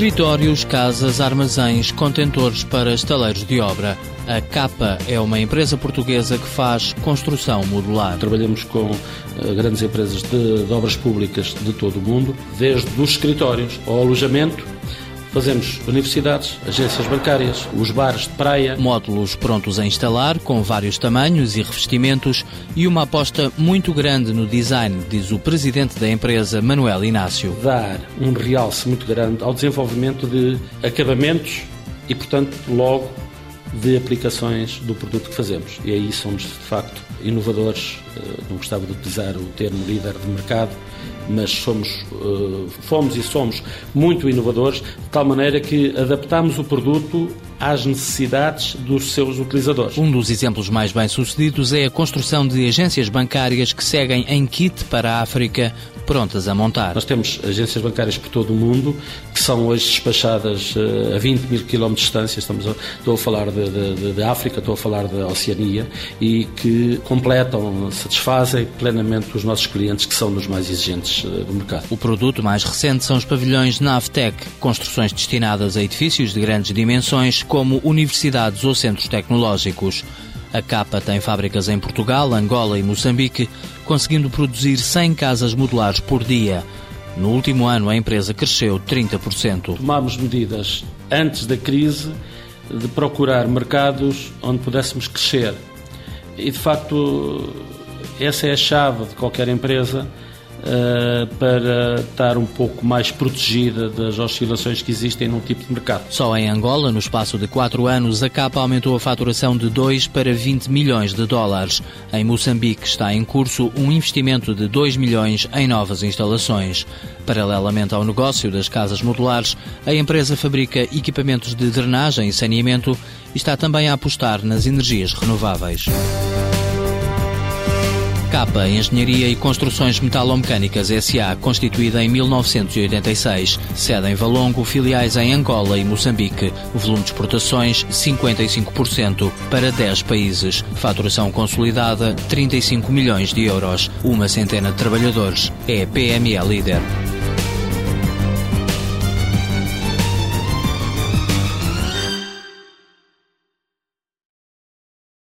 Escritórios, casas, armazéns, contentores para estaleiros de obra. A Capa é uma empresa portuguesa que faz construção modular. Trabalhamos com uh, grandes empresas de, de obras públicas de todo o mundo, desde os escritórios ao alojamento, Fazemos universidades, agências bancárias, os bares de praia. Módulos prontos a instalar, com vários tamanhos e revestimentos, e uma aposta muito grande no design, diz o presidente da empresa, Manuel Inácio. Dar um realce muito grande ao desenvolvimento de acabamentos e, portanto, logo de aplicações do produto que fazemos. E aí somos, de facto, inovadores. Eh, não gostava de utilizar o termo líder de mercado, mas somos, eh, fomos e somos muito inovadores, de tal maneira que adaptamos o produto às necessidades dos seus utilizadores. Um dos exemplos mais bem-sucedidos é a construção de agências bancárias que seguem em kit para a África prontas a montar. Nós temos agências bancárias por todo o mundo são hoje despachadas eh, a 20 mil quilómetros de distância. Estamos a, estou a falar de, de, de, África, estou a falar da Oceania e que completam, satisfazem plenamente os nossos clientes que são dos mais exigentes eh, do mercado. O produto mais recente são os pavilhões Navtec, construções destinadas a edifícios de grandes dimensões como universidades ou centros tecnológicos. A Capa tem fábricas em Portugal, Angola e Moçambique, conseguindo produzir 100 casas modulares por dia. No último ano, a empresa cresceu 30%. Tomámos medidas antes da crise de procurar mercados onde pudéssemos crescer. E, de facto, essa é a chave de qualquer empresa para estar um pouco mais protegida das oscilações que existem num tipo de mercado. Só em Angola, no espaço de 4 anos, a Capa aumentou a faturação de 2 para 20 milhões de dólares. Em Moçambique está em curso um investimento de 2 milhões em novas instalações. Paralelamente ao negócio das casas modulares, a empresa fabrica equipamentos de drenagem e saneamento e está também a apostar nas energias renováveis. Capa Engenharia e Construções Metalomecânicas S.A., constituída em 1986. Sede em Valongo, filiais em Angola e Moçambique. Volume de exportações 55% para 10 países. Faturação consolidada 35 milhões de euros. Uma centena de trabalhadores. É PME líder.